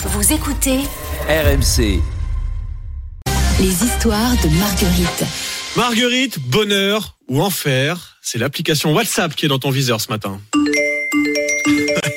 Vous écoutez RMC. les histoires de Marguerite. Marguerite, bonheur ou enfer, c'est l'application WhatsApp qui est dans ton viseur ce matin.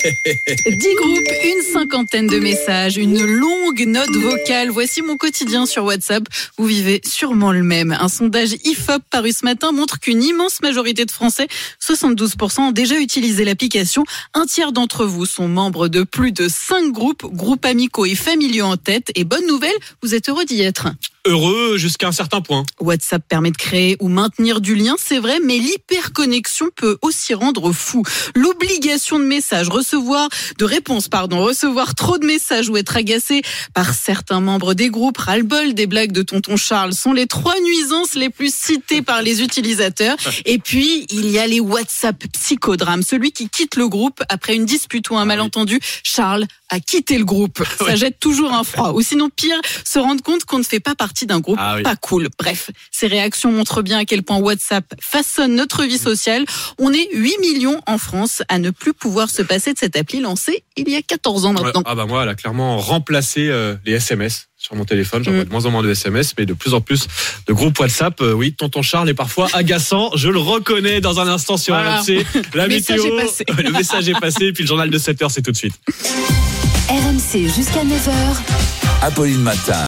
10 groupes, une cinquantaine de messages, une longue note vocale. Voici mon quotidien sur WhatsApp. Vous vivez sûrement le même. Un sondage IFOP paru ce matin montre qu'une immense majorité de Français, 72%, ont déjà utilisé l'application. Un tiers d'entre vous sont membres de plus de 5 groupes, groupes amicaux et familiaux en tête. Et bonne nouvelle, vous êtes heureux d'y être. Heureux jusqu'à un certain point. WhatsApp permet de créer ou maintenir du lien, c'est vrai, mais l'hyperconnexion peut aussi rendre fou. L'obligation de messages, recevoir, de réponses, pardon, recevoir trop de messages ou être agacé par certains membres des groupes, ras-le-bol des blagues de tonton Charles sont les trois nuisances les plus citées par les utilisateurs. Et puis, il y a les WhatsApp psychodrames, celui qui quitte le groupe après une dispute ou un malentendu. Charles a quitté le groupe. Ça jette toujours un froid. Ou sinon, pire, se rendre compte qu'on ne fait pas partie d'un groupe Ah oui. pas cool. Bref, ces réactions montrent bien à quel point WhatsApp façonne notre vie sociale. On est 8 millions en France à ne plus pouvoir se passer de cette appli lancée il y a 14 ans Ouais, maintenant. ah bah moi, elle a clairement remplacé euh, les SMS sur mon téléphone. J'envoie Mm. de moins en moins de SMS, mais de plus en plus de groupes WhatsApp. Euh, oui, tonton Charles est parfois agaçant. Je le reconnais dans un instant sur Voilà. RMC. La Le message météo, est passé. le message est passé. Et puis le journal de 7 heures, c'est tout de suite. RMC jusqu'à 9h. Apolline Matin.